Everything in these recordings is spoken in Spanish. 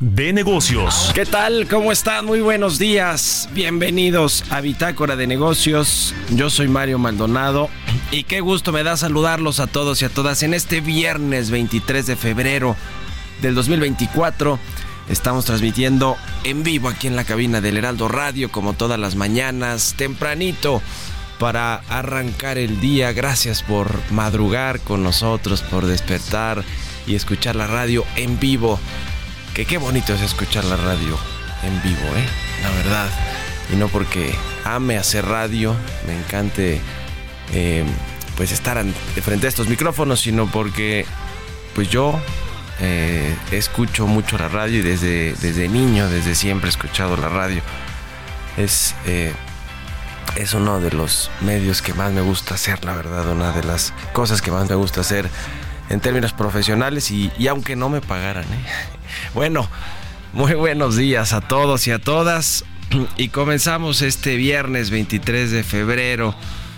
de negocios. ¿Qué tal? ¿Cómo están? Muy buenos días. Bienvenidos a Bitácora de negocios. Yo soy Mario Maldonado y qué gusto me da saludarlos a todos y a todas en este viernes 23 de febrero del 2024. Estamos transmitiendo en vivo aquí en la cabina del Heraldo Radio como todas las mañanas, tempranito para arrancar el día. Gracias por madrugar con nosotros, por despertar y escuchar la radio en vivo. Que qué bonito es escuchar la radio en vivo, ¿eh? La verdad. Y no porque ame hacer radio, me encante eh, pues estar de frente a estos micrófonos, sino porque pues yo eh, escucho mucho la radio y desde, desde niño, desde siempre he escuchado la radio. Es, eh, es uno de los medios que más me gusta hacer, la verdad, una de las cosas que más me gusta hacer en términos profesionales y, y aunque no me pagaran. ¿eh? Bueno, muy buenos días a todos y a todas y comenzamos este viernes 23 de febrero.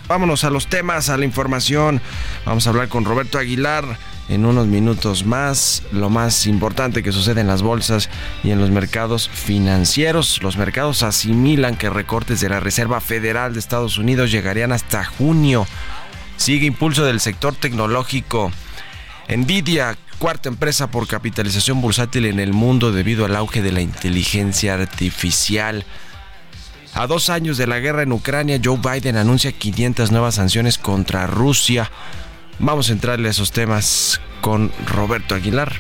Vámonos a los temas, a la información. Vamos a hablar con Roberto Aguilar en unos minutos más. Lo más importante que sucede en las bolsas y en los mercados financieros. Los mercados asimilan que recortes de la Reserva Federal de Estados Unidos llegarían hasta junio. Sigue impulso del sector tecnológico. Nvidia, cuarta empresa por capitalización bursátil en el mundo debido al auge de la inteligencia artificial. A dos años de la guerra en Ucrania, Joe Biden anuncia 500 nuevas sanciones contra Rusia. Vamos a entrarle a esos temas con Roberto Aguilar.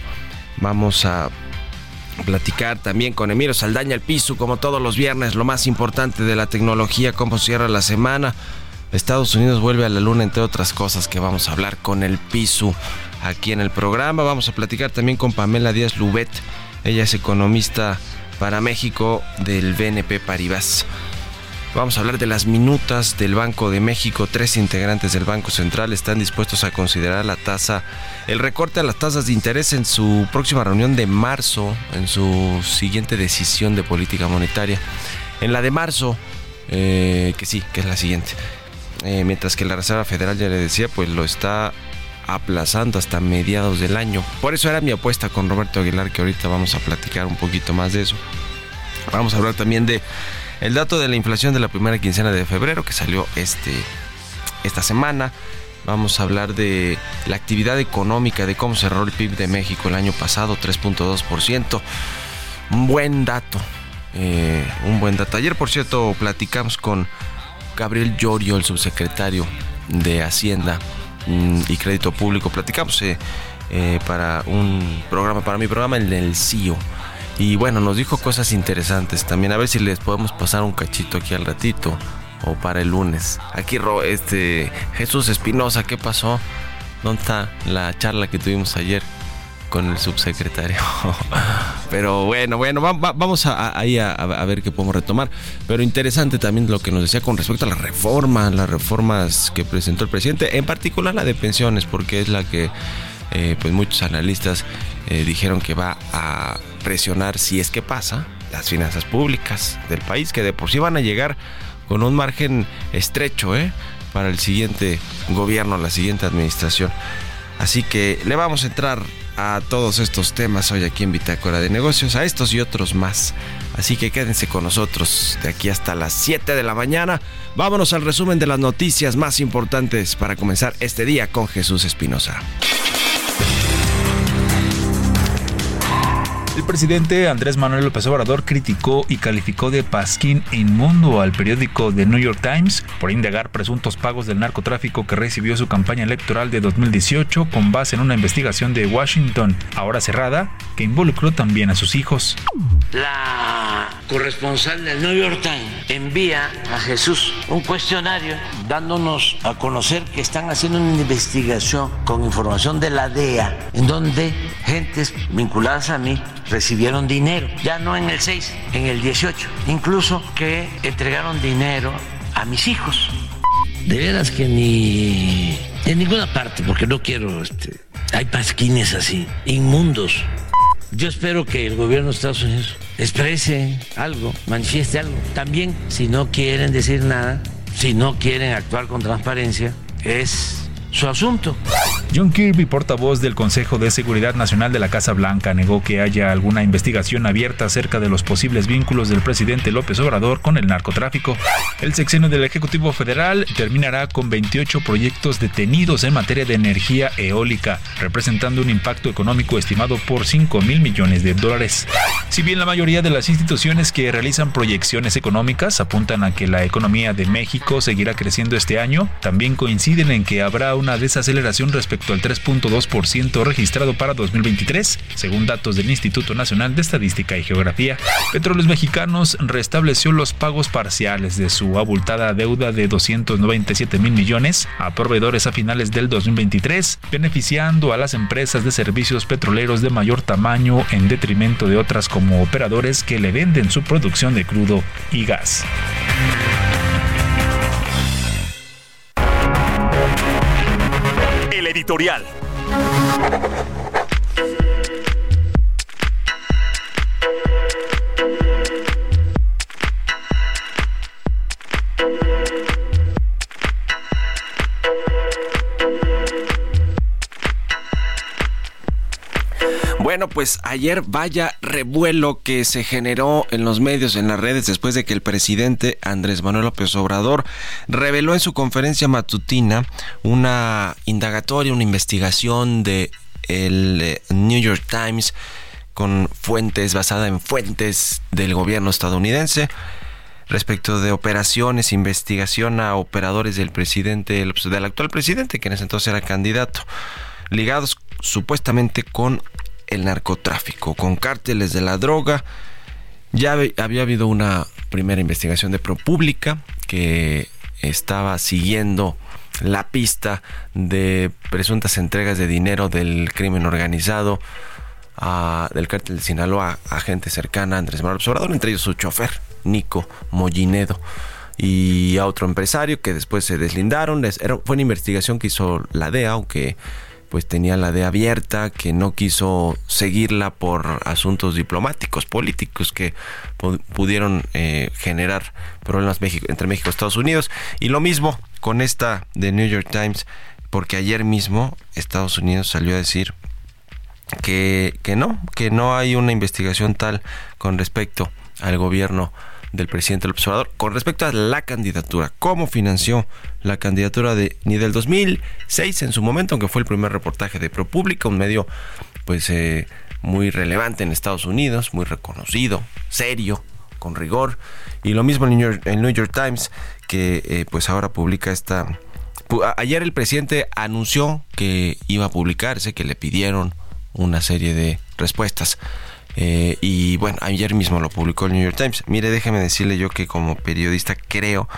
Vamos a platicar también con Emiro Saldaña el piso, como todos los viernes, lo más importante de la tecnología, cómo cierra la semana. Estados Unidos vuelve a la luna, entre otras cosas que vamos a hablar con el piso aquí en el programa. Vamos a platicar también con Pamela Díaz Lubet. Ella es economista para México del BNP Paribas. Vamos a hablar de las minutas del Banco de México. Tres integrantes del Banco Central están dispuestos a considerar la tasa, el recorte a las tasas de interés en su próxima reunión de marzo, en su siguiente decisión de política monetaria. En la de marzo, eh, que sí, que es la siguiente. Eh, mientras que la Reserva Federal, ya le decía, pues lo está aplazando hasta mediados del año. Por eso era mi apuesta con Roberto Aguilar, que ahorita vamos a platicar un poquito más de eso. Vamos a hablar también de el dato de la inflación de la primera quincena de febrero que salió este, esta semana. Vamos a hablar de la actividad económica, de cómo cerró el PIB de México el año pasado, 3.2%. Un buen dato, eh, un buen dato. Ayer, por cierto, platicamos con Gabriel Llorio, el subsecretario de Hacienda y Crédito Público. Platicamos eh, eh, para un programa, para mi programa, el del CIO. Y bueno, nos dijo cosas interesantes también. A ver si les podemos pasar un cachito aquí al ratito o para el lunes. Aquí este Jesús Espinosa, ¿qué pasó? ¿Dónde está la charla que tuvimos ayer con el subsecretario? Pero bueno, bueno, vamos a, ahí a, ver qué podemos retomar. Pero interesante también lo que nos decía con respecto a la reforma, las reformas que presentó el presidente, en particular la de pensiones, porque es la que eh, pues muchos analistas eh, dijeron que va a presionar, si es que pasa, las finanzas públicas del país, que de por sí van a llegar con un margen estrecho ¿eh? para el siguiente gobierno, la siguiente administración. Así que le vamos a entrar a todos estos temas hoy aquí en Bitácora de Negocios, a estos y otros más. Así que quédense con nosotros de aquí hasta las 7 de la mañana. Vámonos al resumen de las noticias más importantes para comenzar este día con Jesús Espinosa. El presidente Andrés Manuel López Obrador criticó y calificó de pasquín inmundo al periódico The New York Times por indagar presuntos pagos del narcotráfico que recibió su campaña electoral de 2018 con base en una investigación de Washington, ahora cerrada, que involucró también a sus hijos. La corresponsal del New York Times envía a Jesús un cuestionario dándonos a conocer que están haciendo una investigación con información de la DEA en donde gentes vinculadas a mí recibieron dinero, ya no en el 6, en el 18, incluso que entregaron dinero a mis hijos. De veras que ni en ninguna parte, porque no quiero, este, hay pasquines así, inmundos. Yo espero que el gobierno de Estados Unidos exprese algo, manifieste algo. También, si no quieren decir nada, si no quieren actuar con transparencia, es su asunto. John Kirby, portavoz del Consejo de Seguridad Nacional de la Casa Blanca, negó que haya alguna investigación abierta acerca de los posibles vínculos del presidente López Obrador con el narcotráfico. El sexenio del Ejecutivo Federal terminará con 28 proyectos detenidos en materia de energía eólica, representando un impacto económico estimado por 5 mil millones de dólares. Si bien la mayoría de las instituciones que realizan proyecciones económicas apuntan a que la economía de México seguirá creciendo este año, también coinciden en que habrá una desaceleración respecto al 3.2% registrado para 2023, según datos del Instituto Nacional de Estadística y Geografía. Petróleos Mexicanos restableció los pagos parciales de su abultada deuda de 297 mil millones a proveedores a finales del 2023, beneficiando a las empresas de servicios petroleros de mayor tamaño en detrimento de otras como operadores que le venden su producción de crudo y gas. Editorial. Bueno, pues ayer vaya revuelo que se generó en los medios, en las redes, después de que el presidente Andrés Manuel López Obrador reveló en su conferencia matutina una indagatoria, una investigación de el eh, New York Times con fuentes, basada en fuentes del gobierno estadounidense respecto de operaciones, investigación a operadores del presidente, del actual presidente, que en ese entonces era candidato, ligados supuestamente con el narcotráfico, con cárteles de la droga. Ya había habido una primera investigación de ProPública que estaba siguiendo la pista de presuntas entregas de dinero del crimen organizado del cártel de Sinaloa a gente cercana a Andrés Manuel Obrador, entre ellos su chofer, Nico Mollinedo, y a otro empresario que después se deslindaron. fue una investigación que hizo la DEA, aunque pues tenía la de abierta, que no quiso seguirla por asuntos diplomáticos, políticos que pudieron eh, generar problemas entre México y Estados Unidos. Y lo mismo con esta de New York Times, porque ayer mismo Estados Unidos salió a decir que, que no, que no hay una investigación tal con respecto al gobierno del presidente López Obrador con respecto a la candidatura, cómo financió la candidatura de ni del 2006 en su momento, aunque fue el primer reportaje de ProPublica, un medio pues eh, muy relevante en Estados Unidos, muy reconocido, serio, con rigor, y lo mismo el New York, el New York Times que eh, pues ahora publica esta ayer el presidente anunció que iba a publicarse, que le pidieron una serie de respuestas eh, y bueno, ayer mismo lo publicó el New York Times. Mire, déjeme decirle yo que como periodista creo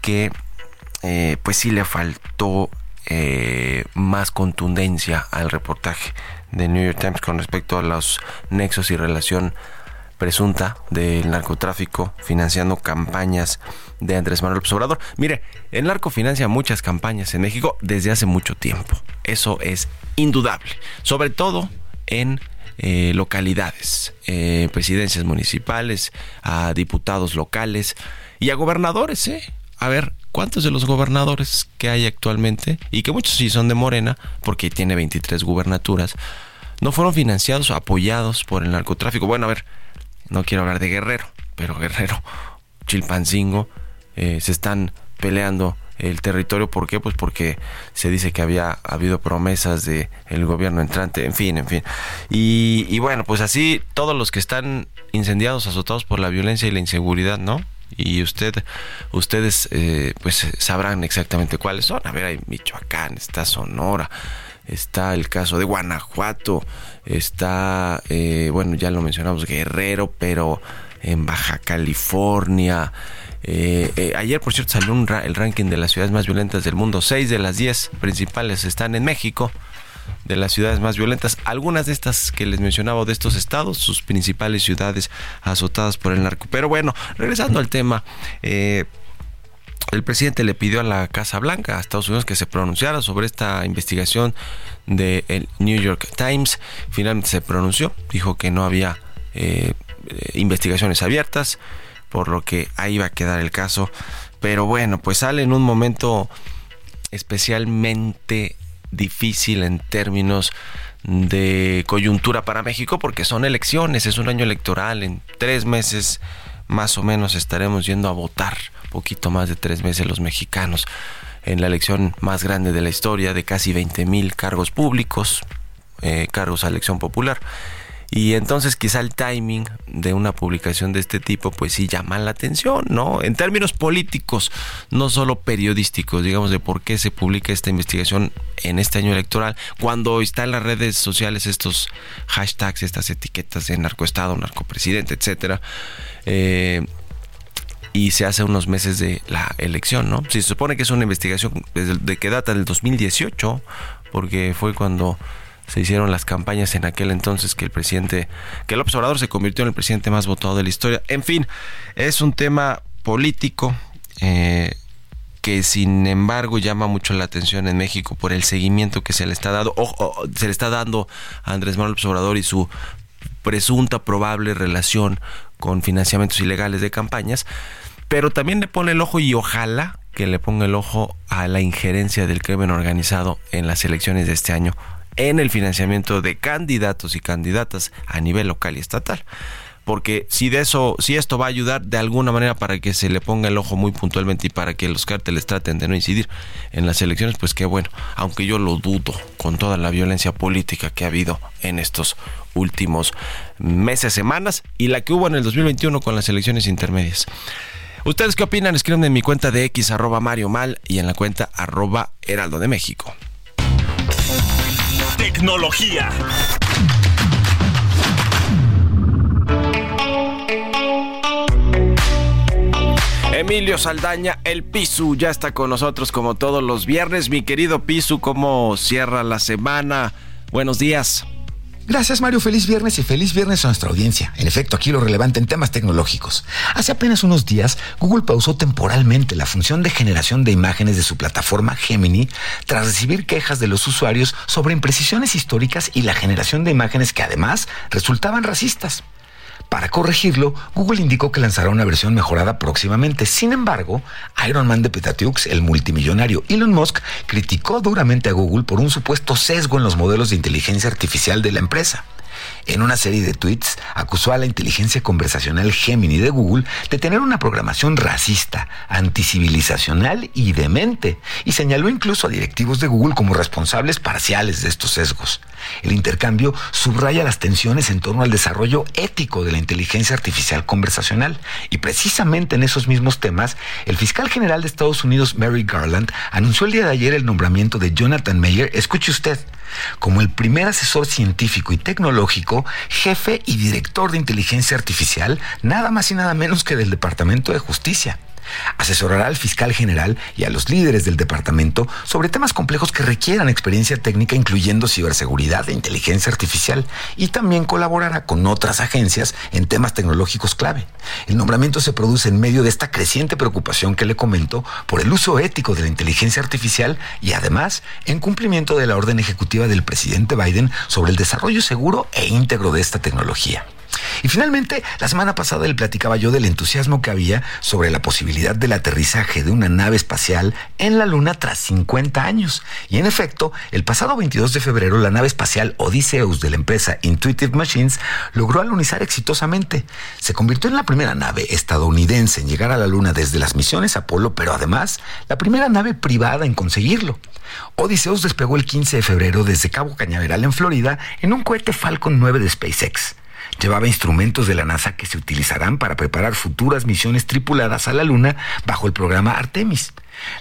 que eh, pues sí le faltó eh, más contundencia al reportaje de New York Times con respecto a los nexos y relación presunta del narcotráfico financiando campañas de Andrés Manuel López Obrador. Mire, el narco financia muchas campañas en México desde hace mucho tiempo. Eso es indudable. Sobre todo en eh, localidades, eh, presidencias municipales, a diputados locales y a gobernadores. ¿eh? A ver, ¿cuántos de los gobernadores que hay actualmente, y que muchos sí son de Morena, porque tiene 23 gubernaturas, no fueron financiados o apoyados por el narcotráfico? Bueno, a ver, no quiero hablar de Guerrero, pero Guerrero, Chilpancingo, se están peleando el territorio. ¿Por qué? Pues porque se dice que había habido promesas de el gobierno entrante, en fin, en fin. Y, y bueno, pues así todos los que están incendiados, azotados por la violencia y la inseguridad, ¿no? y usted ustedes eh, pues sabrán exactamente cuáles son a ver hay Michoacán está Sonora está el caso de Guanajuato está eh, bueno ya lo mencionamos Guerrero pero en Baja California eh, ayer, por cierto, salió el ranking de las ciudades más violentas del mundo. Seis de las diez principales están en México de las ciudades más violentas. Algunas de estas que les mencionaba de estos estados, sus principales ciudades azotadas por el narco. Pero bueno, regresando al tema, eh, el presidente le pidió a la Casa Blanca, a Estados Unidos, que se pronunciara sobre esta investigación del New York Times. Finalmente se pronunció, dijo que no había eh, investigaciones abiertas, por lo que ahí va a quedar el caso. Pero bueno, pues sale en un momento especialmente difícil en términos de coyuntura para México porque son elecciones, es un año electoral, en tres meses más o menos estaremos yendo a votar, poquito más de tres meses los mexicanos, en la elección más grande de la historia de casi 20 mil cargos públicos, eh, cargos a elección popular. Y entonces quizá el timing de una publicación de este tipo pues sí llama la atención, ¿no? En términos políticos, no solo periodísticos, digamos, de por qué se publica esta investigación en este año electoral, cuando está en las redes sociales estos hashtags, estas etiquetas de narcoestado, narcopresidente, etcétera. Eh, y se hace unos meses de la elección, ¿no? Se supone que es una investigación de que data del 2018, porque fue cuando se hicieron las campañas en aquel entonces que el presidente, que el observador se convirtió en el presidente más votado de la historia. En fin, es un tema político eh, que sin embargo llama mucho la atención en México por el seguimiento que se le está dando, se le está dando a Andrés Manuel Observador y su presunta probable relación con financiamientos ilegales de campañas, pero también le pone el ojo y ojalá que le ponga el ojo a la injerencia del crimen organizado en las elecciones de este año en el financiamiento de candidatos y candidatas a nivel local y estatal. Porque si de eso, si esto va a ayudar de alguna manera para que se le ponga el ojo muy puntualmente y para que los cárteles traten de no incidir en las elecciones, pues qué bueno, aunque yo lo dudo con toda la violencia política que ha habido en estos últimos meses, semanas y la que hubo en el 2021 con las elecciones intermedias. ¿Ustedes qué opinan? Escriben en mi cuenta de X arroba Mario Mal y en la cuenta arroba Heraldo de México tecnología. Emilio Saldaña, el Pisu, ya está con nosotros como todos los viernes. Mi querido Pisu, ¿cómo cierra la semana? Buenos días. Gracias Mario, feliz viernes y feliz viernes a nuestra audiencia. En efecto, aquí lo relevante en temas tecnológicos. Hace apenas unos días, Google pausó temporalmente la función de generación de imágenes de su plataforma Gemini tras recibir quejas de los usuarios sobre imprecisiones históricas y la generación de imágenes que además resultaban racistas. Para corregirlo, Google indicó que lanzará una versión mejorada próximamente. Sin embargo, Iron Man de Petatiux, el multimillonario Elon Musk, criticó duramente a Google por un supuesto sesgo en los modelos de inteligencia artificial de la empresa. En una serie de tweets acusó a la inteligencia conversacional Gemini de Google de tener una programación racista, anticivilizacional y demente, y señaló incluso a directivos de Google como responsables parciales de estos sesgos. El intercambio subraya las tensiones en torno al desarrollo ético de la inteligencia artificial conversacional, y precisamente en esos mismos temas, el fiscal general de Estados Unidos, Mary Garland, anunció el día de ayer el nombramiento de Jonathan Mayer, escuche usted, como el primer asesor científico y tecnológico, jefe y director de inteligencia artificial, nada más y nada menos que del Departamento de Justicia. Asesorará al fiscal general y a los líderes del departamento sobre temas complejos que requieran experiencia técnica, incluyendo ciberseguridad e inteligencia artificial, y también colaborará con otras agencias en temas tecnológicos clave. El nombramiento se produce en medio de esta creciente preocupación que le comento por el uso ético de la inteligencia artificial y además en cumplimiento de la orden ejecutiva del presidente Biden sobre el desarrollo seguro e íntegro de esta tecnología. Y finalmente, la semana pasada le platicaba yo del entusiasmo que había sobre la posibilidad del aterrizaje de una nave espacial en la Luna tras 50 años. Y en efecto, el pasado 22 de febrero, la nave espacial Odysseus de la empresa Intuitive Machines logró alunizar exitosamente. Se convirtió en la primera nave estadounidense en llegar a la Luna desde las misiones Apolo, pero además la primera nave privada en conseguirlo. Odysseus despegó el 15 de febrero desde Cabo Cañaveral en Florida en un cohete Falcon 9 de SpaceX. Llevaba instrumentos de la NASA que se utilizarán para preparar futuras misiones tripuladas a la Luna bajo el programa Artemis.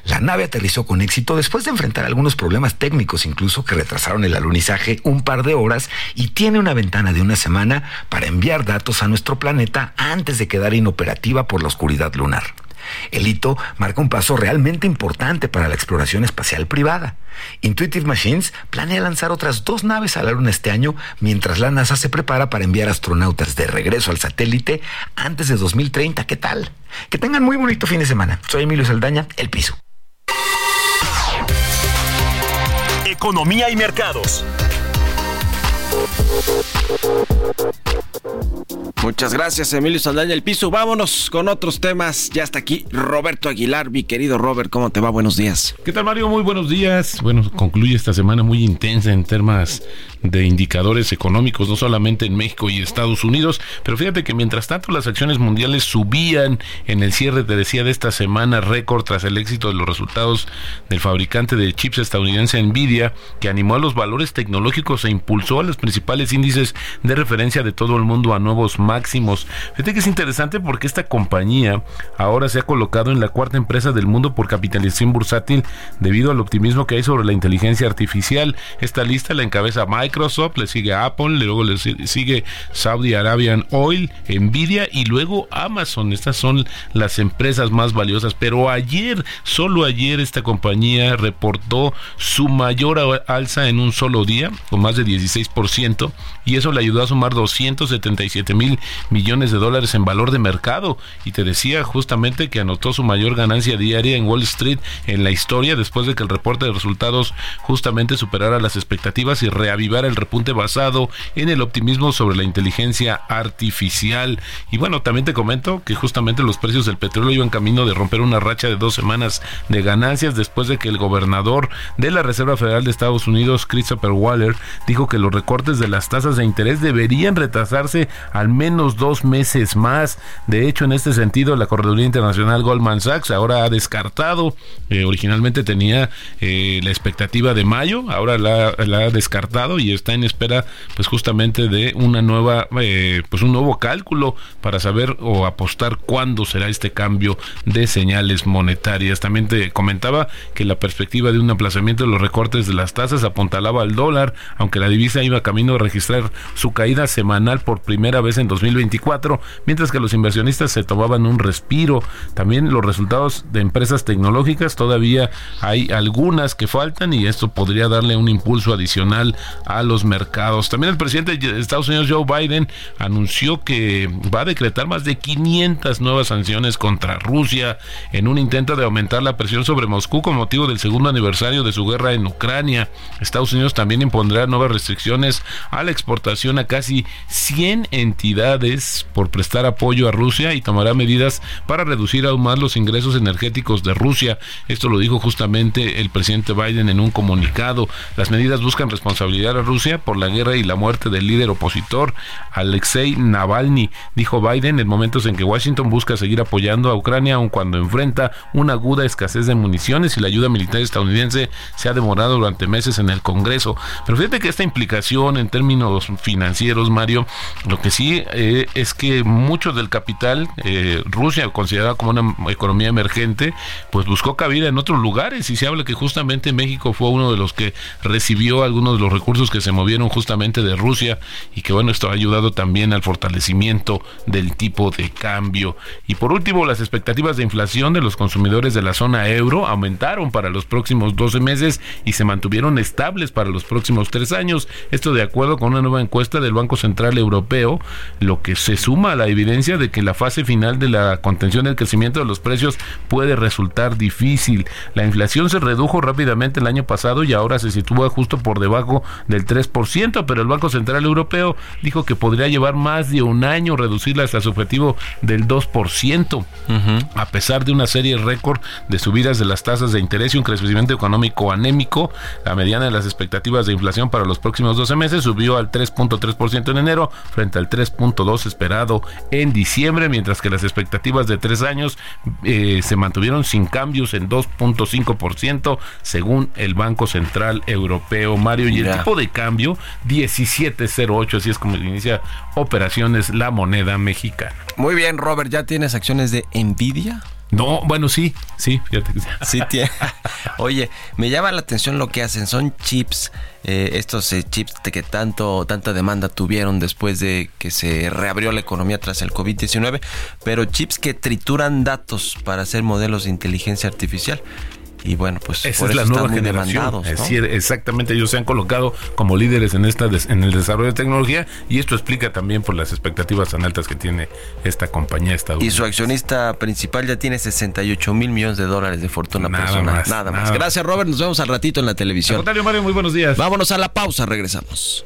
La nave aterrizó con éxito después de enfrentar algunos problemas técnicos incluso que retrasaron el alunizaje un par de horas y tiene una ventana de una semana para enviar datos a nuestro planeta antes de quedar inoperativa por la oscuridad lunar. El hito marca un paso realmente importante para la exploración espacial privada. Intuitive Machines planea lanzar otras dos naves a la Luna este año, mientras la NASA se prepara para enviar astronautas de regreso al satélite antes de 2030. ¿Qué tal? Que tengan muy bonito fin de semana. Soy Emilio Saldaña, El Piso. Economía y mercados. Muchas gracias, Emilio Saldaña El Piso. Vámonos con otros temas. Ya está aquí Roberto Aguilar, mi querido Robert. ¿Cómo te va? Buenos días. ¿Qué tal, Mario? Muy buenos días. Bueno, concluye esta semana muy intensa en temas de indicadores económicos, no solamente en México y Estados Unidos, pero fíjate que mientras tanto las acciones mundiales subían en el cierre, te decía, de esta semana récord tras el éxito de los resultados del fabricante de chips estadounidense Nvidia, que animó a los valores tecnológicos e impulsó a los principales índices de referencia de todo el mundo a nuevos máximos. Fíjate que es interesante porque esta compañía ahora se ha colocado en la cuarta empresa del mundo por capitalización bursátil debido al optimismo que hay sobre la inteligencia artificial. Esta lista la encabeza Microsoft, le sigue Apple, luego le sigue Saudi Arabian Oil, Nvidia y luego Amazon. Estas son las empresas más valiosas. Pero ayer, solo ayer, esta compañía reportó su mayor alza en un solo día, con más de 16%, 100% y eso le ayudó a sumar 277 mil millones de dólares en valor de mercado. Y te decía justamente que anotó su mayor ganancia diaria en Wall Street en la historia después de que el reporte de resultados justamente superara las expectativas y reavivar el repunte basado en el optimismo sobre la inteligencia artificial. Y bueno, también te comento que justamente los precios del petróleo iban camino de romper una racha de dos semanas de ganancias después de que el gobernador de la Reserva Federal de Estados Unidos, Christopher Waller, dijo que los recortes de las tasas de interés deberían retrasarse al menos dos meses más. De hecho, en este sentido, la Correduría Internacional Goldman Sachs ahora ha descartado, eh, originalmente tenía eh, la expectativa de mayo, ahora la, ha descartado y está en espera, pues justamente de una nueva, eh, pues un nuevo cálculo para saber o apostar cuándo será este cambio de señales monetarias. También te comentaba que la perspectiva de un aplazamiento de los recortes de las tasas apuntalaba al dólar, aunque la divisa iba camino a registrar su caída semanal por primera vez en 2024, mientras que los inversionistas se tomaban un respiro. También los resultados de empresas tecnológicas, todavía hay algunas que faltan y esto podría darle un impulso adicional a los mercados. También el presidente de Estados Unidos, Joe Biden, anunció que va a decretar más de 500 nuevas sanciones contra Rusia en un intento de aumentar la presión sobre Moscú con motivo del segundo aniversario de su guerra en Ucrania. Estados Unidos también impondrá nuevas restricciones a la a casi 100 entidades por prestar apoyo a Rusia y tomará medidas para reducir aún más los ingresos energéticos de Rusia. Esto lo dijo justamente el presidente Biden en un comunicado. Las medidas buscan responsabilizar a Rusia por la guerra y la muerte del líder opositor Alexei Navalny, dijo Biden en momentos en que Washington busca seguir apoyando a Ucrania aun cuando enfrenta una aguda escasez de municiones y la ayuda militar estadounidense se ha demorado durante meses en el Congreso. Pero fíjate que esta implicación en términos financieros, Mario, lo que sí eh, es que mucho del capital, eh, Rusia considerada como una economía emergente, pues buscó cabida en otros lugares y se habla que justamente México fue uno de los que recibió algunos de los recursos que se movieron justamente de Rusia y que bueno, esto ha ayudado también al fortalecimiento del tipo de cambio. Y por último, las expectativas de inflación de los consumidores de la zona euro aumentaron para los próximos 12 meses y se mantuvieron estables para los próximos tres años. Esto de acuerdo con una nueva encuesta del Banco Central Europeo, lo que se suma a la evidencia de que la fase final de la contención del crecimiento de los precios puede resultar difícil. La inflación se redujo rápidamente el año pasado y ahora se sitúa justo por debajo del 3%, pero el Banco Central Europeo dijo que podría llevar más de un año reducirla hasta su objetivo del 2%, a pesar de una serie récord de subidas de las tasas de interés y un crecimiento económico anémico. La mediana de las expectativas de inflación para los próximos 12 meses subió al 3.3% en enero frente al 3.2% esperado en diciembre, mientras que las expectativas de tres años eh, se mantuvieron sin cambios en 2.5% según el Banco Central Europeo. Mario, y el tipo de cambio 17.08, así es como inicia operaciones la moneda mexicana. Muy bien, Robert, ¿ya tienes acciones de Nvidia? No, bueno, sí, sí, fíjate. Sí, tiene. Oye, me llama la atención lo que hacen. Son chips, eh, estos eh, chips que tanto, tanta demanda tuvieron después de que se reabrió la economía tras el COVID-19, pero chips que trituran datos para hacer modelos de inteligencia artificial y bueno, pues esa es la nueva generación. exactamente, ellos se han colocado como líderes en esta en el desarrollo de tecnología y esto explica también por las expectativas tan altas que tiene esta compañía estadounidense. Y su accionista principal ya tiene 68 mil millones de dólares de fortuna nada personal. Más, nada más. Gracias, Robert. Nos vemos al ratito en la televisión. Mario, muy buenos días. Vámonos a la pausa, regresamos.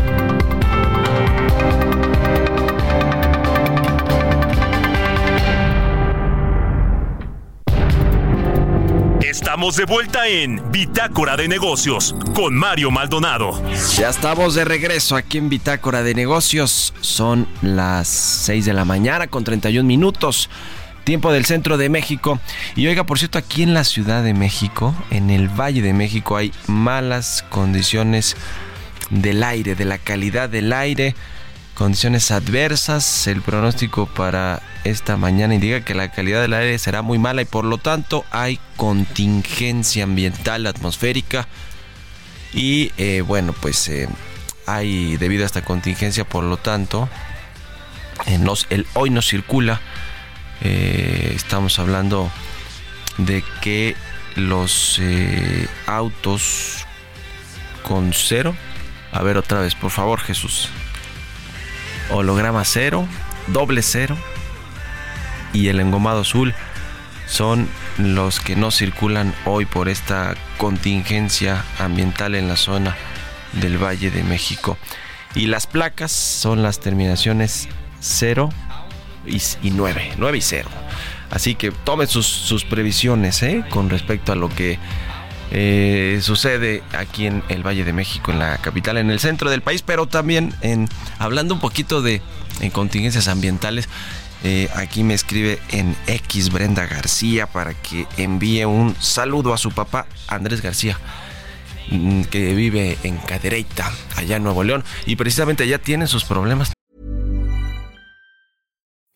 Estamos de vuelta en Bitácora de Negocios con Mario Maldonado. Ya estamos de regreso aquí en Bitácora de Negocios. Son las 6 de la mañana con 31 minutos. Tiempo del centro de México. Y oiga, por cierto, aquí en la Ciudad de México, en el Valle de México, hay malas condiciones del aire, de la calidad del aire condiciones adversas. El pronóstico para esta mañana indica que la calidad del aire será muy mala y por lo tanto hay contingencia ambiental atmosférica. Y eh, bueno, pues eh, hay debido a esta contingencia, por lo tanto, eh, el, hoy no circula. estamos hablando de que los autos con cero. A ver otra vez, por favor, Jesús holograma cero, doble cero y el engomado azul son los que no circulan hoy por esta contingencia ambiental en la zona del Valle de México. Y las placas son las terminaciones 0 y 9, 9 y 0. Así que tomen sus, previsiones ¿eh? con respecto a lo que eh, sucede aquí en el Valle de México, en la capital, en el centro del país, pero también en hablando un poquito de contingencias ambientales. Eh, aquí me escribe en X Brenda García para que envíe un saludo a su papá Andrés García mm, que vive en Cadereyta, allá en Nuevo León, y precisamente allá tiene sus problemas.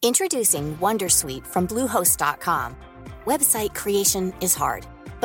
Introducing Wondersuite from Bluehost.com. Website creation is hard.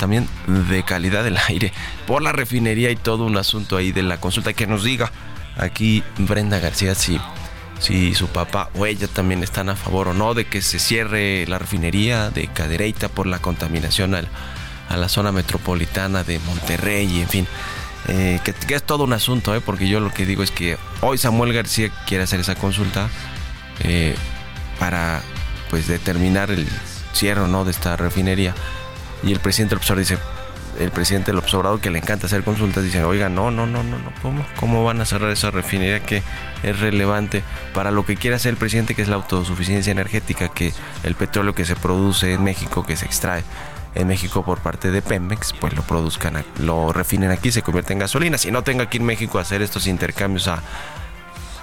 también de calidad del aire por la refinería y todo un asunto ahí de la consulta que nos diga aquí Brenda García si, si su papá o ella también están a favor o no de que se cierre la refinería de Cadereyta por la contaminación a la zona metropolitana de Monterrey y en fin. Eh, que, es todo un asunto, ¿eh? porque yo lo que digo es que hoy Samuel García quiere hacer esa consulta eh, para pues determinar el cierre no de esta refinería y el presidente López Obrador dice, el presidente López Obrador que le encanta hacer consultas, dice, oiga, no, no, no, no, no, ¿cómo? ¿Cómo van a cerrar esa refinería que es relevante para lo que quiere hacer el presidente, que es la autosuficiencia energética, que el petróleo que se produce en México, que se extrae en México por parte de Pemex, pues lo produzcan, lo refinen aquí, se convierte en gasolina. Si no tenga aquí en México hacer estos intercambios a,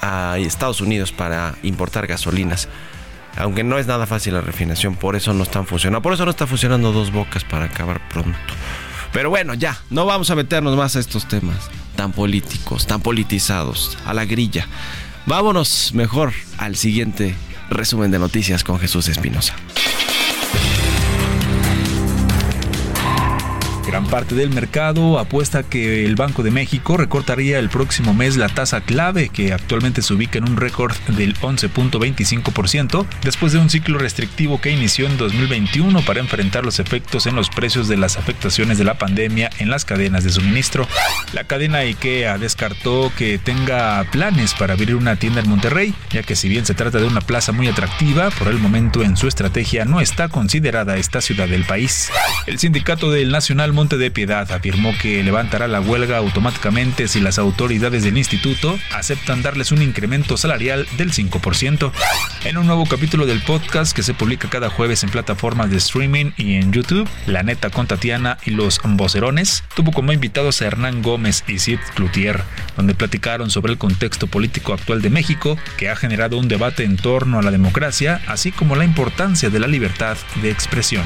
a Estados Unidos para importar gasolinas aunque no es nada fácil la refinación, por eso no están funcionando. Por eso no está funcionando dos bocas para acabar pronto. Pero bueno, ya, no vamos a meternos más a estos temas tan políticos, tan politizados, a la grilla. Vámonos mejor al siguiente resumen de noticias con Jesús Espinosa. Parte del mercado apuesta que el Banco de México recortaría el próximo mes la tasa clave, que actualmente se ubica en un récord del 11.25%, después de un ciclo restrictivo que inició en 2021 para enfrentar los efectos en los precios de las afectaciones de la pandemia en las cadenas de suministro. La cadena IKEA descartó que tenga planes para abrir una tienda en Monterrey, ya que si bien se trata de una plaza muy atractiva, por el momento en su estrategia no está considerada esta ciudad del país. El sindicato del Nacional Monte de Piedad afirmó que levantará la huelga automáticamente si las autoridades del instituto aceptan darles un incremento salarial del 5%. En un nuevo capítulo del podcast que se publica cada jueves en plataformas de streaming y en YouTube, La Neta con Tatiana y los Vocerones tuvo como invitados a Hernán Gómez y Sid Cloutier, donde platicaron sobre el contexto político actual de México que ha generado un debate en torno a la democracia, así como la importancia de la libertad de expresión.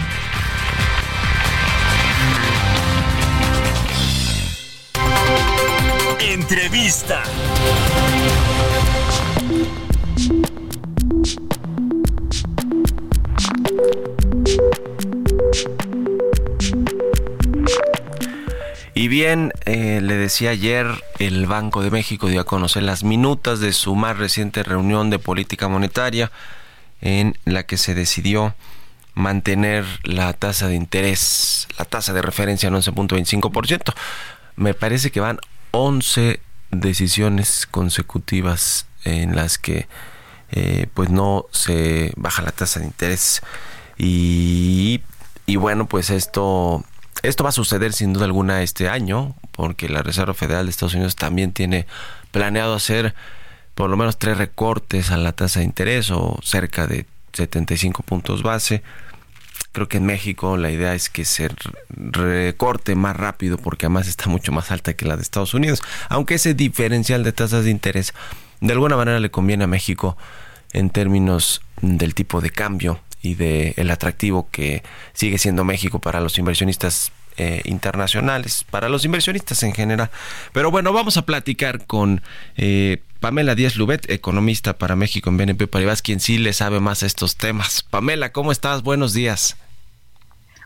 Entrevista. Y bien, eh, le decía ayer, el Banco de México dio a conocer las minutas de su más reciente reunión de política monetaria, en la que se decidió mantener la tasa de interés, la tasa de referencia en 11.25%. Me parece que van 11 decisiones consecutivas en las que eh, pues no se baja la tasa de interés. Y, y bueno pues esto esto va a suceder sin duda alguna este año porque la Reserva Federal de Estados Unidos también tiene planeado hacer por lo menos tres recortes a la tasa de interés o cerca de 75 puntos base Creo que en México la idea es que se recorte más rápido porque además está mucho más alta que la de Estados Unidos. Aunque ese diferencial de tasas de interés de alguna manera le conviene a México en términos del tipo de cambio y de el atractivo que sigue siendo México para los inversionistas eh, internacionales, para los inversionistas en general. Pero bueno, vamos a platicar con eh, Pamela Díaz Lubet, economista para México en BNP Paribas, quien sí le sabe más a estos temas. Pamela, ¿cómo estás? Buenos días.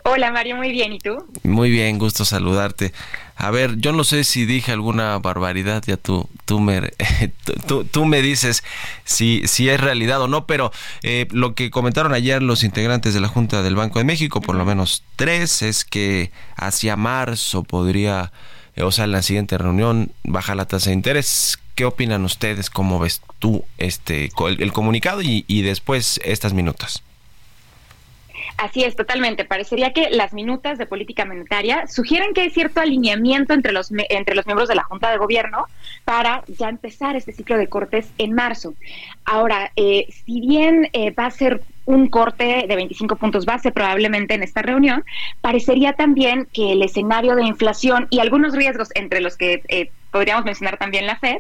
Hola Mario, muy bien, ¿y tú? Muy bien, gusto saludarte. A ver, yo no sé si dije alguna barbaridad, ya tú, tú, me, tú, me dices si, si es realidad o no, pero eh, lo que comentaron ayer los integrantes de la Junta del Banco de México, por lo menos tres, es que hacia marzo podría, o sea, en la siguiente reunión, baja la tasa de interés. ¿Qué opinan ustedes? ¿Cómo ves tú este el, comunicado y, después estas minutas? Así es, totalmente. Parecería que las minutas de política monetaria sugieren que hay cierto alineamiento entre los, entre los miembros de la Junta de Gobierno para ya empezar este ciclo de cortes en marzo. Ahora, eh, si bien eh, va a ser un corte de 25 puntos base probablemente en esta reunión, parecería también que el escenario de inflación y algunos riesgos entre los que eh, podríamos mencionar también la Fed,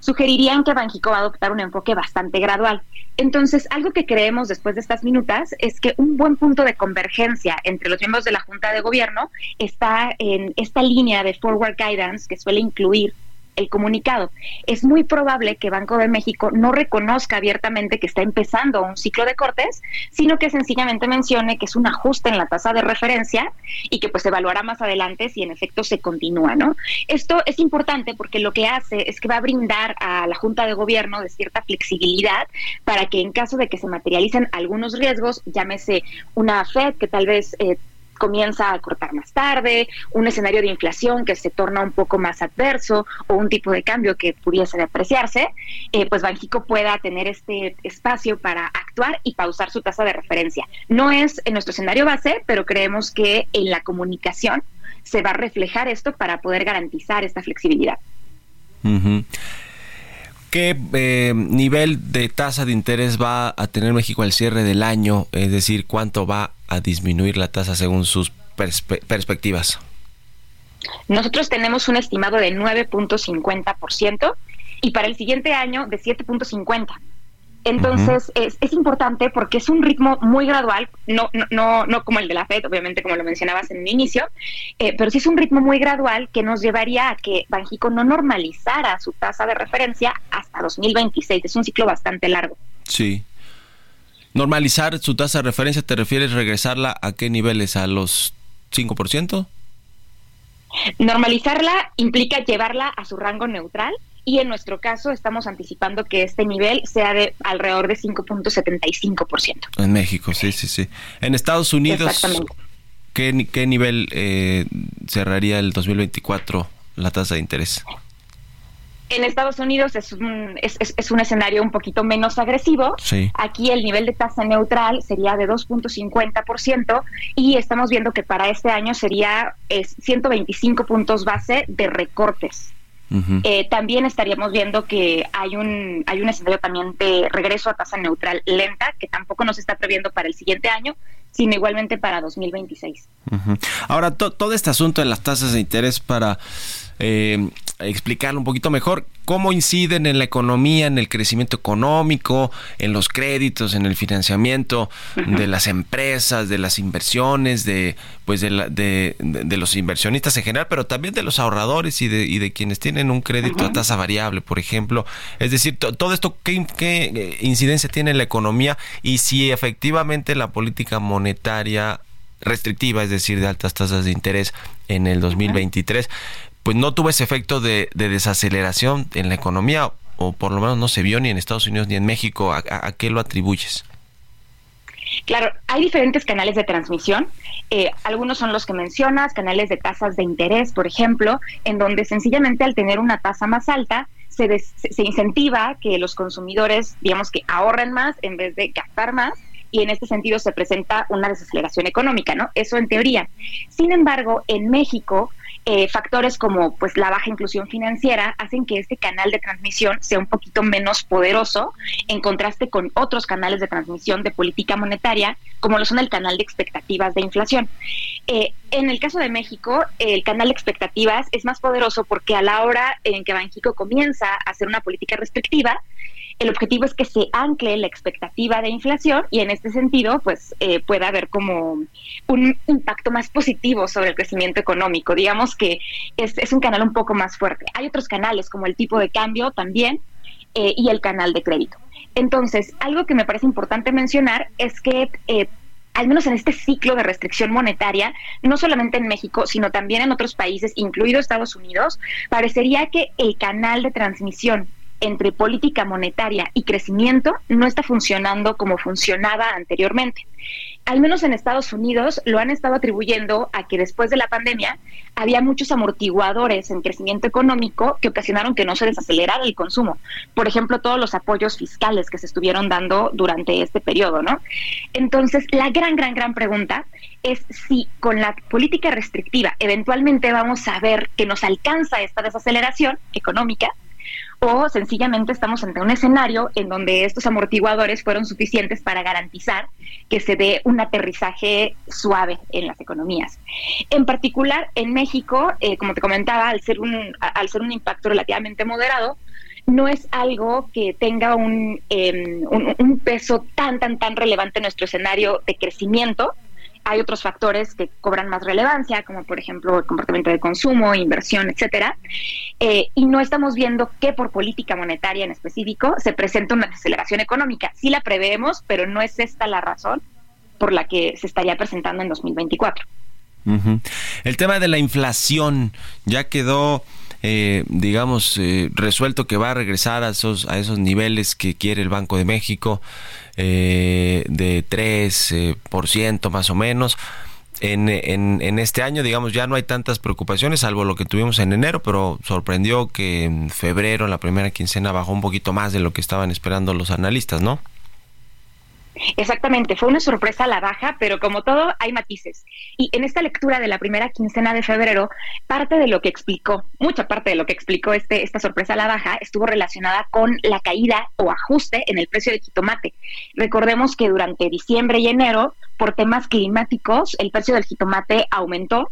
sugerirían que Banjico va a adoptar un enfoque bastante gradual. Entonces, algo que creemos después de estas minutas es que un buen punto de convergencia entre los miembros de la Junta de Gobierno está en esta línea de forward guidance que suele incluir el comunicado. Es muy probable que Banco de México no reconozca abiertamente que está empezando un ciclo de cortes, sino que sencillamente mencione que es un ajuste en la tasa de referencia y que pues se evaluará más adelante si en efecto se continúa, ¿no? Esto es importante porque lo que hace es que va a brindar a la Junta de Gobierno de cierta flexibilidad para que en caso de que se materialicen algunos riesgos, llámese una Fed que tal vez eh, comienza a cortar más tarde, un escenario de inflación que se torna un poco más adverso o un tipo de cambio que pudiese apreciarse, eh, pues Banjico pueda tener este espacio para actuar y pausar su tasa de referencia. No es nuestro escenario base, pero creemos que en la comunicación se va a reflejar esto para poder garantizar esta flexibilidad. ¿Qué eh, nivel de tasa de interés va a tener México al cierre del año? Es decir, ¿cuánto va a disminuir la tasa según sus perspectivas? Nosotros tenemos un estimado de 9.50% y para el siguiente año de 7.50%. Entonces, es, es, importante porque es un ritmo muy gradual, no, no, no, como el de la FED, obviamente, como lo mencionabas en el inicio, eh, pero sí es un ritmo muy gradual que nos llevaría a que Banjico no normalizara su tasa de referencia hasta 2026. Es un ciclo bastante largo. Sí. Normalizar su tasa de referencia, ¿te refieres regresarla a qué niveles? ¿A los 5%? Normalizarla implica llevarla a su rango neutral y en nuestro caso estamos anticipando que este nivel sea de alrededor de 5.75%. En México, sí, sí, sí. En Estados Unidos, ¿qué, qué nivel eh, cerraría el 2024 la tasa de interés? En Estados Unidos es un, es, es, un escenario un poquito menos agresivo. Aquí el nivel de tasa neutral sería de 2.50% y estamos viendo que para este año sería es 125 puntos base de recortes. Eh, también estaríamos viendo que hay un hay un escenario también de regreso a tasa neutral lenta que tampoco nos está previendo para el siguiente año, sino igualmente para 2026. Ahora, todo este asunto de las tasas de interés para eh, explicarlo un poquito mejor, cómo inciden en la economía, en el crecimiento económico, en los créditos, en el financiamiento de las empresas, de las inversiones, de pues de, de, los inversionistas en general, pero también de los ahorradores y de, y de quienes tienen un crédito a tasa variable, por ejemplo. Es decir, todo esto, ¿qué, ¿qué incidencia tiene en la economía? Y si efectivamente la política monetaria restrictiva, es decir, de altas tasas de interés en el 2023, pues no tuvo ese efecto de, desaceleración en la economía, o por lo menos no se vio ni en Estados Unidos ni en México. ¿A, qué lo atribuyes? Claro, hay diferentes canales de transmisión. Eh, algunos son los que mencionas, canales de tasas de interés, por ejemplo, en donde sencillamente al tener una tasa más alta, se, se incentiva que los consumidores, digamos que ahorren más en vez de gastar más y en este sentido se presenta una desaceleración económica, ¿no? Eso en teoría. Sin embargo, en México eh, factores como pues la baja inclusión financiera hacen que este canal de transmisión sea un poquito menos poderoso en contraste con otros canales de transmisión de política monetaria como lo son el canal de expectativas de inflación. Eh, en el caso de México, el canal de expectativas es más poderoso porque a la hora en que Banxico comienza a hacer una política restrictiva, el objetivo es que se ancle la expectativa de inflación y en este sentido, pues eh, pueda haber como un impacto más positivo sobre el crecimiento económico. Digamos que es, un canal un poco más fuerte. Hay otros canales como el tipo de cambio también eh, y el canal de crédito. Entonces, algo que me parece importante mencionar es que eh, al menos en este ciclo de restricción monetaria, no solamente en México, sino también en otros países, incluido Estados Unidos, parecería que el canal de transmisión entre política monetaria y crecimiento no está funcionando como funcionaba anteriormente. Al menos en Estados Unidos lo han estado atribuyendo a que después de la pandemia había muchos amortiguadores en crecimiento económico que ocasionaron que no se desacelerara el consumo. Por ejemplo, todos los apoyos fiscales que se estuvieron dando durante este periodo, ¿no? Entonces, la gran, gran, gran pregunta es si con la política restrictiva eventualmente vamos a ver que nos alcanza esta desaceleración económica o sencillamente estamos ante un escenario en donde estos amortiguadores fueron suficientes para garantizar que se dé un aterrizaje suave en las economías. En particular, en México, eh, como te comentaba, al ser, un, al ser un impacto relativamente moderado, no es algo que tenga un, em, un, un, peso tan, tan, tan relevante en nuestro escenario de crecimiento, hay otros factores que cobran más relevancia, como por ejemplo el comportamiento de consumo, inversión, etcétera. Eh, y no estamos viendo que por política monetaria en específico se presenta una desaceleración económica. Sí la preveemos, pero no es esta la razón por la que se estaría presentando en 2024. El tema de la inflación ya quedó eh, digamos, eh, resuelto que va a regresar a esos, a esos niveles que quiere el Banco de México eh, de 3% más o menos. En, en, en, este año, digamos, ya no hay tantas preocupaciones, salvo lo que tuvimos en enero, pero sorprendió que en febrero, en la primera quincena, bajó un poquito más de lo que estaban esperando los analistas, ¿no? Exactamente, fue una sorpresa a la baja, pero como todo hay matices. Y en esta lectura de la primera quincena de febrero, parte de lo que explicó, mucha parte de lo que explicó este, esta sorpresa a la baja estuvo relacionada con la caída o ajuste en el precio de jitomate. Recordemos que durante diciembre y enero, por temas climáticos, el precio del jitomate aumentó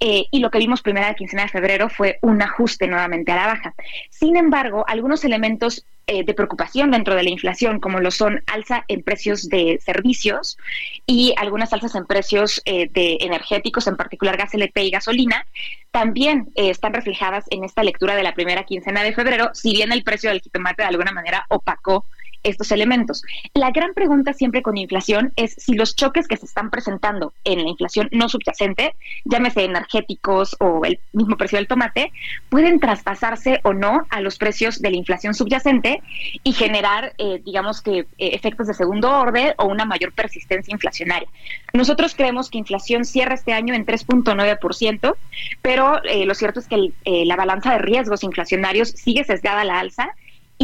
eh, y lo que vimos primera quincena de febrero fue un ajuste nuevamente a la baja. Sin embargo, algunos elementos eh, de preocupación dentro de la inflación, como lo son alza en precios de servicios y algunas alzas en precios eh, de energéticos, en particular gas LP y gasolina, también eh, están reflejadas en esta lectura de la primera quincena de febrero, si bien el precio del jitomate de alguna manera opacó estos elementos. La gran pregunta siempre con inflación es si los choques que se están presentando en la inflación no subyacente, llámese energéticos o el mismo precio del tomate, pueden traspasarse o no a los precios de la inflación subyacente y generar, eh, digamos que, eh, efectos de segundo orden o una mayor persistencia inflacionaria. Nosotros creemos que inflación cierra este año en 3.9%, pero eh, lo cierto es que la balanza de riesgos inflacionarios sigue sesgada a la alza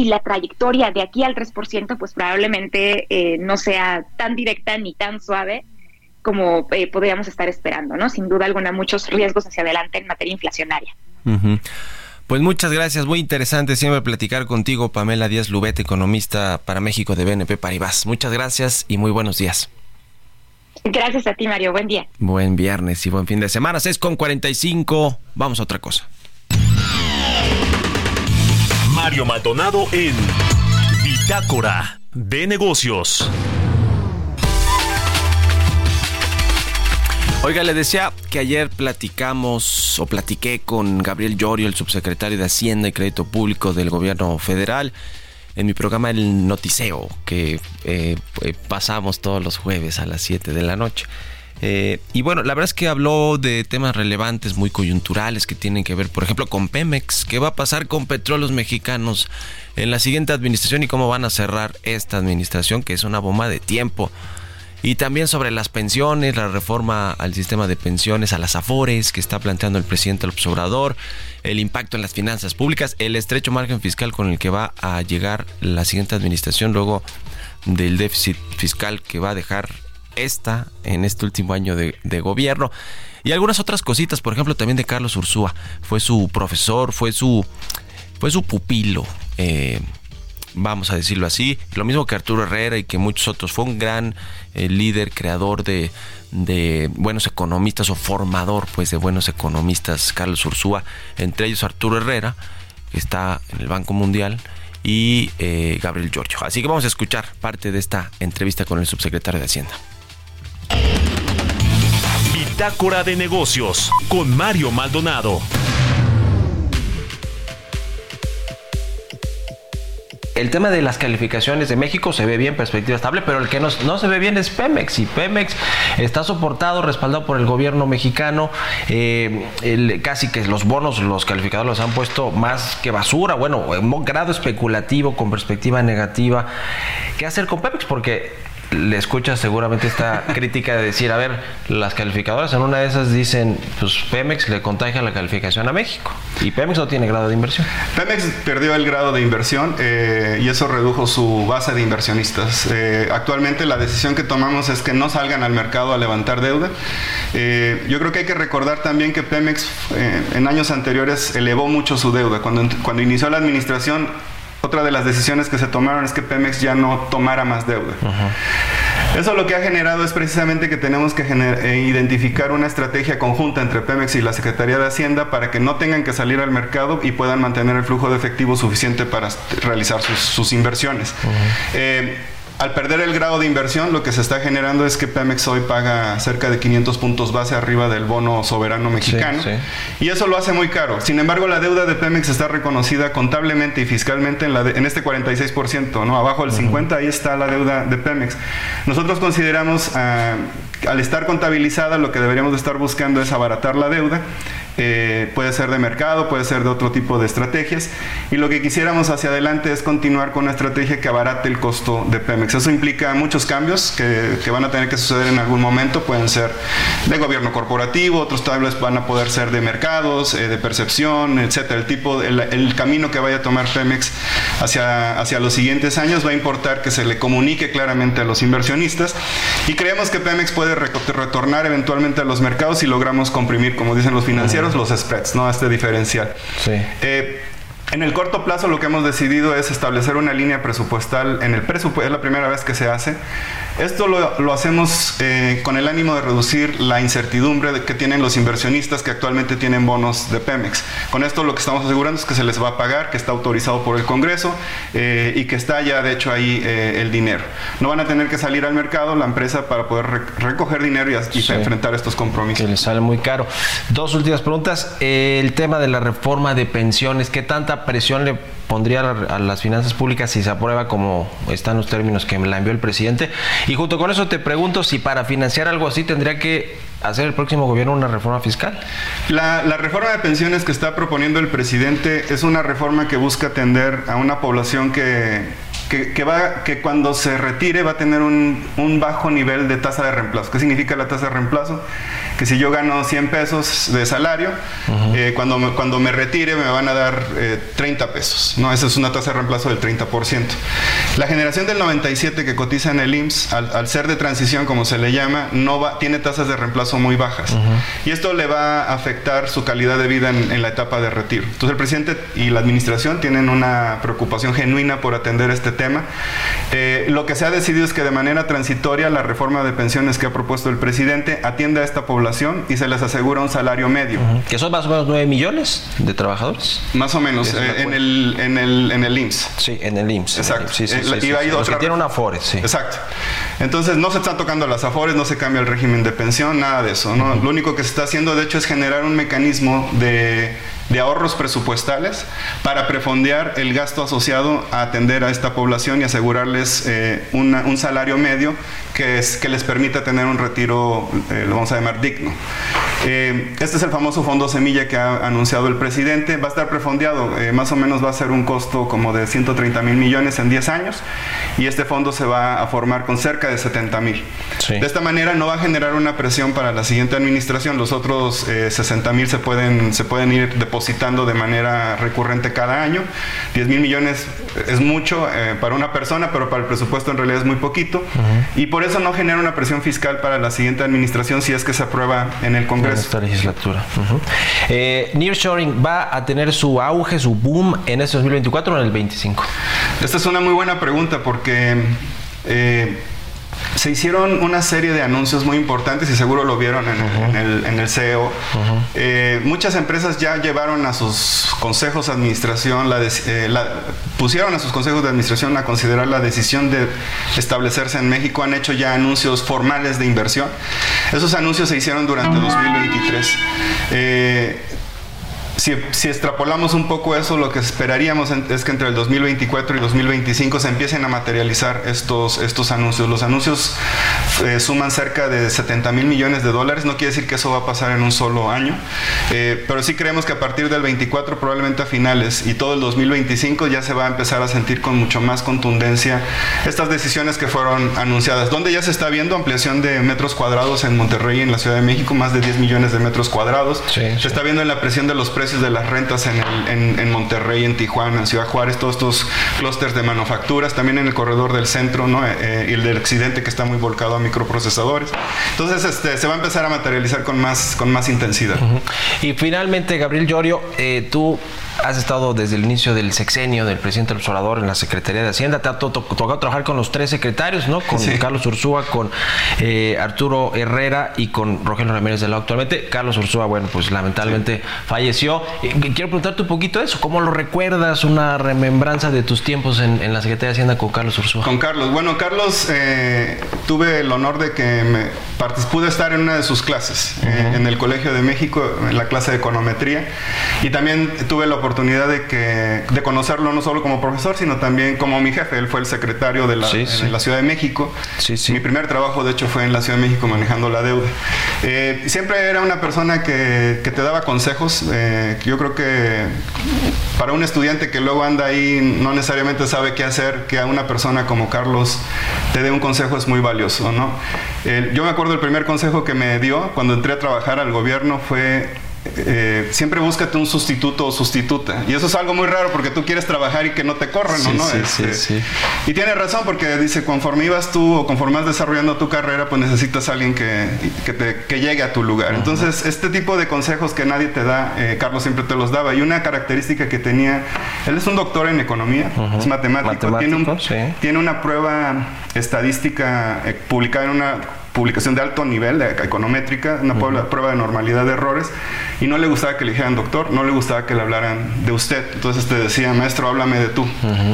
y la trayectoria de aquí al 3% pues probablemente eh, no sea tan directa ni tan suave como eh, podríamos estar esperando, ¿no? Sin duda alguna, muchos riesgos hacia adelante en materia inflacionaria. Pues muchas gracias, muy interesante siempre platicar contigo, Pamela Díaz Lubet, economista para México de BNP Paribas. Muchas gracias y muy buenos días. Gracias a ti, Mario. Buen día. Buen viernes y buen fin de semana. Es con 45. Vamos a otra cosa. Mario Maldonado en Bitácora de Negocios. Oiga, le decía que ayer platicamos o platiqué con Gabriel Llorio, el subsecretario de Hacienda y Crédito Público del Gobierno Federal, en mi programa El Noticeo, que eh, eh, pasamos todos los jueves a las 7 de la noche. Eh, y bueno, la verdad es que habló de temas relevantes, muy coyunturales, que tienen que ver, por ejemplo, con Pemex. ¿Qué va a pasar con petróleos mexicanos en la siguiente administración y cómo van a cerrar esta administración, que es una bomba de tiempo? Y también sobre las pensiones, la reforma al sistema de pensiones, a las AFORES que está planteando el presidente López Obrador, el impacto en las finanzas públicas, el estrecho margen fiscal con el que va a llegar la siguiente administración luego del déficit fiscal que va a dejar esta en este último año de, gobierno. Y algunas otras cositas, por ejemplo, también de Carlos Ursúa. Fue su profesor, fue su, fue su pupilo. Eh, vamos a decirlo así. Lo mismo que Arturo Herrera y que muchos otros. Fue un gran eh, líder, creador de, buenos economistas o formador pues de buenos economistas, Carlos Ursúa. Entre ellos Arturo Herrera, que está en el Banco Mundial, y eh, Gabriel Giorgio. Así que vamos a escuchar parte de esta entrevista con el subsecretario de Hacienda. Bitácora de negocios con Mario Maldonado. el tema de las calificaciones de México se ve bien, perspectiva estable, pero el que no, se ve bien es Pemex. Y Pemex está soportado, respaldado por el gobierno mexicano. Eh, casi que los bonos, los calificadores los han puesto más que basura. Bueno, un grado especulativo con perspectiva negativa. ¿Qué hacer con Pemex? Porque le escuchas seguramente esta crítica de decir, a ver, las calificadoras en una de esas dicen, pues Pemex le contagia la calificación a México y Pemex no tiene grado de inversión. Pemex perdió el grado de inversión eh, y eso redujo su base de inversionistas. Eh, actualmente la decisión que tomamos es que no salgan al mercado a levantar deuda. Eh, yo creo que hay que recordar también que Pemex en años anteriores elevó mucho su deuda. Cuando, cuando inició la administración otra de las decisiones que se tomaron es que Pemex ya no tomara más deuda. Eso lo que ha generado es precisamente que tenemos que eh, identificar una estrategia conjunta entre Pemex y la Secretaría de Hacienda para que no tengan que salir al mercado y puedan mantener el flujo de efectivo suficiente para realizar sus, inversiones. Al perder el grado de inversión, lo que se está generando es que Pemex hoy paga cerca de 500 puntos base arriba del bono soberano mexicano. Y eso lo hace muy caro. Sin embargo, la deuda de Pemex está reconocida contablemente y fiscalmente en, la en este 46%, ¿no? Abajo del 50%, ahí está la deuda de Pemex. Nosotros consideramos, ah, al estar contabilizada, lo que deberíamos estar buscando es abaratar la deuda eh, puede ser de mercado, puede ser de otro tipo de estrategias. Y lo que quisiéramos hacia adelante es continuar con una estrategia que abarate el costo de Pemex. Eso implica muchos cambios que, van a tener que suceder en algún momento. Pueden ser de gobierno corporativo, otros tal vez van a poder ser de mercados, eh, de percepción, etcétera. El tipo, el, camino que vaya a tomar Pemex hacia, hacia los siguientes años va a importar que se le comunique claramente a los inversionistas. Y creemos que Pemex puede retornar eventualmente a los mercados si logramos comprimir, como dicen los financieros, los spreads, ¿no? Este diferencial. Sí. Eh, En el corto plazo lo que hemos decidido es establecer una línea presupuestal en el presupuesto, es la primera vez que se hace. Esto lo, lo hacemos eh, con el ánimo de reducir la incertidumbre de que tienen los inversionistas que actualmente tienen bonos de Pemex. Con esto lo que estamos asegurando es que se les va a pagar, que está autorizado por el Congreso eh, y que está ya de hecho ahí eh, el dinero. No van a tener que salir al mercado la empresa para poder re recoger dinero y, y Sí. enfrentar estos compromisos. Que le sale muy caro. Dos últimas preguntas. El tema de la reforma de pensiones, ¿qué tanta presión le pondría a, la- a las finanzas públicas si se aprueba como están los términos que me la envió el presidente? Y junto con eso te pregunto si para financiar algo así tendría que hacer el próximo gobierno una reforma fiscal. La, la reforma de pensiones que está proponiendo el presidente es una reforma que busca atender a una población que, que, que va, que cuando se retire va a tener un, un bajo nivel de tasa de reemplazo. ¿Qué significa la tasa de reemplazo? Que si yo gano 100 pesos de salario, eh, cuando, me, cuando me retire me van a dar eh, 30 pesos. ¿no? Esa es una tasa de reemplazo del 30%. La generación del 97 que cotiza en el IMSS, al, al ser de transición, como se le llama, no va, tiene tasas de reemplazo muy bajas. Y esto le va a afectar su calidad de vida en, en la etapa de retiro. Entonces el presidente y la administración tienen una preocupación genuina por atender este tema. Eh, lo que se ha decidido es que de manera transitoria la reforma de pensiones que ha propuesto el presidente atienda a esta población y se les asegura un salario medio. Que son más o menos 9 millones de trabajadores. Más o menos, eh, en, el, en, el, en el IMSS. Sí, en el IMSS. Exacto. Sí, sí, Eh, sí, y hay otra- que tienen una Afores, sí. Exacto. Entonces no se están tocando las afores, no se cambia el régimen de pensión, nada de eso. ¿no? Lo único que se está haciendo, de hecho, es generar un mecanismo de, de ahorros presupuestales para prefondear el gasto asociado a atender a esta población y asegurarles eh, una- un salario medio que, es, que les permita tener un retiro, eh, lo vamos a llamar digno. Eh, este es el famoso fondo semilla que ha anunciado el presidente. Va a estar prefondeado, eh, más o menos va a ser un costo como de 130 mil millones en 10 años y este fondo se va a formar con cerca de 70 mil. Sí. De esta manera no va a generar una presión para la siguiente administración. Los otros 60 mil se pueden, se pueden ir depositando de manera recurrente cada año. 10 mil millones es mucho eh, para una persona, pero para el presupuesto en realidad es muy poquito. Y por eso no genera una presión fiscal para la siguiente administración si es que se aprueba en el En Congreso. esta legislatura. Ujú. Eh, Nearshoring va a tener su auge, su boom en este 2024 o en el 25. Esta es una muy buena pregunta porque eh, se hicieron una serie de anuncios muy importantes y seguro lo vieron en, el- en el, en el CEO. Eh, muchas empresas ya llevaron a sus consejos de administración, la dec- eh, la- pusieron a sus consejos de administración a considerar la decisión de establecerse en México, han hecho ya anuncios formales de inversión. Esos anuncios se hicieron durante 2023. Eh, si, si extrapolamos un poco eso, lo que esperaríamos es que entre el 2024 y 2025 se empiecen a materializar estos, estos anuncios. Los anuncios eh, suman cerca de 70 mil millones de dólares. No quiere decir que eso va a pasar en un solo año, eh, pero sí creemos que a partir del 24, probablemente a finales, y todo el 2025 ya se va a empezar a sentir con mucho más contundencia estas decisiones que fueron anunciadas. Donde ya se está viendo ampliación de metros cuadrados en Monterrey en la Ciudad de México, más de 10 millones de metros cuadrados. Sí, se está viendo en la presión de los precios de las rentas en, el- en- Monterrey, en Tijuana, en Ciudad Juárez, todos estos clústeres de manufacturas, también en el corredor del centro ¿no? Eh, eh, y el del occidente que está muy volcado a microprocesadores. Entonces este, se va a empezar a materializar con más, con más intensidad. Y finalmente, Gabriel Llorio, eh, tú has estado desde el inicio del sexenio del presidente López Obrador en la Secretaría de Hacienda. Te ha to- to- tocado trabajar con los tres secretarios, ¿no? Con Sí. Carlos Ursúa, con eh, Arturo Herrera y con Rogelio Ramírez de la actualmente. Carlos Ursúa, bueno, pues lamentablemente falleció. Eh, quiero preguntarte un poquito eso. ¿Cómo lo recuerdas? Una remembranza de tus tiempos en, en la Secretaría de Hacienda con Carlos Ursúa. Con Carlos. Bueno, Carlos, eh, tuve el honor de que me pude estar en una de sus clases eh, en el Colegio de México, en la clase de econometría, y también tuve la oportunidad de, que, de conocerlo no solo como profesor, sino también como mi jefe. Él fue el secretario de la, Sí, sí. la Ciudad de México. Sí. Mi primer trabajo, de hecho, fue en la Ciudad de México manejando la deuda. Eh, siempre era una persona que, que te daba consejos. eh, yo creo que para un estudiante que luego anda ahí, no necesariamente sabe qué hacer, que a una persona como Carlos te dé un consejo es muy valioso, ¿no? Eh, yo me acuerdo el primer consejo que me dio cuando entré a trabajar al gobierno fue eh, siempre búscate un sustituto o sustituta. Y eso es algo muy raro porque tú quieres trabajar y que no te corran, ¿no? Sí, Este, sí, sí. Y tiene razón porque dice, conforme ibas tú o conforme vas desarrollando tu carrera, pues necesitas a alguien que, que, te- que llegue a tu lugar. Entonces, este tipo de consejos que nadie te da, eh, Carlos siempre te los daba. Y una característica que tenía, él es un doctor en economía, es matemático, tiene, un- Matemático, tiene una prueba estadística eh, publicada en una publicación de alto nivel, de econométrica, una prueba, prueba de normalidad de errores, y no le gustaba que le dijeran doctor, no le gustaba que le hablaran de usted. Entonces te decía, maestro, háblame de tú.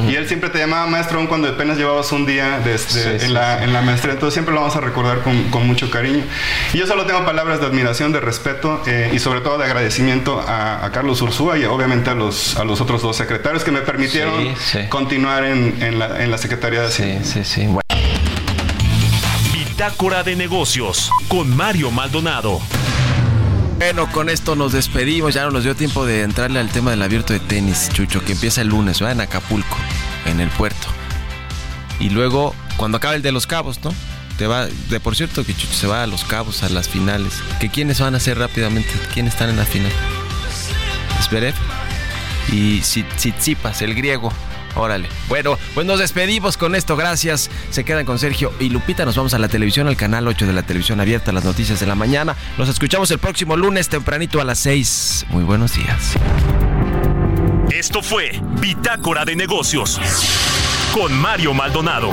Y él siempre te llamaba maestro, aun cuando apenas llevabas un día de este- Sí, en, sí, la, en la maestría. Entonces siempre lo vamos a recordar con, con mucho cariño. Y yo solo tengo palabras de admiración, de respeto eh, y sobre todo de agradecimiento a, a Carlos Ursúa y obviamente a los, a los otros dos secretarios que me permitieron Sí, sí. continuar en, en la, en la Secretaría de Hacienda. Sí, sí, sí. Bueno. Bitácora de negocios con Mario Maldonado. Bueno, con esto nos despedimos. Ya no nos dio tiempo de entrarle al tema del abierto de tenis, Chucho, que empieza el lunes, ¿verdad? En Acapulco, en el puerto. Y luego, cuando acabe el de los cabos, ¿no? Te va, de por cierto que Chucho se va a los cabos, a las finales. ¿Que quiénes van a ser rápidamente? ¿Quiénes están en la final? Zverev y Tsi- Tsitsipas, el griego. Órale. Bueno, pues nos despedimos con esto. Gracias. Se quedan con Sergio y Lupita. Nos vamos a la televisión, al canal 8 de la televisión abierta, las noticias de la mañana. Nos escuchamos el próximo lunes tempranito a las 6. Muy buenos días. Esto fue Bitácora de negocios con Mario Maldonado.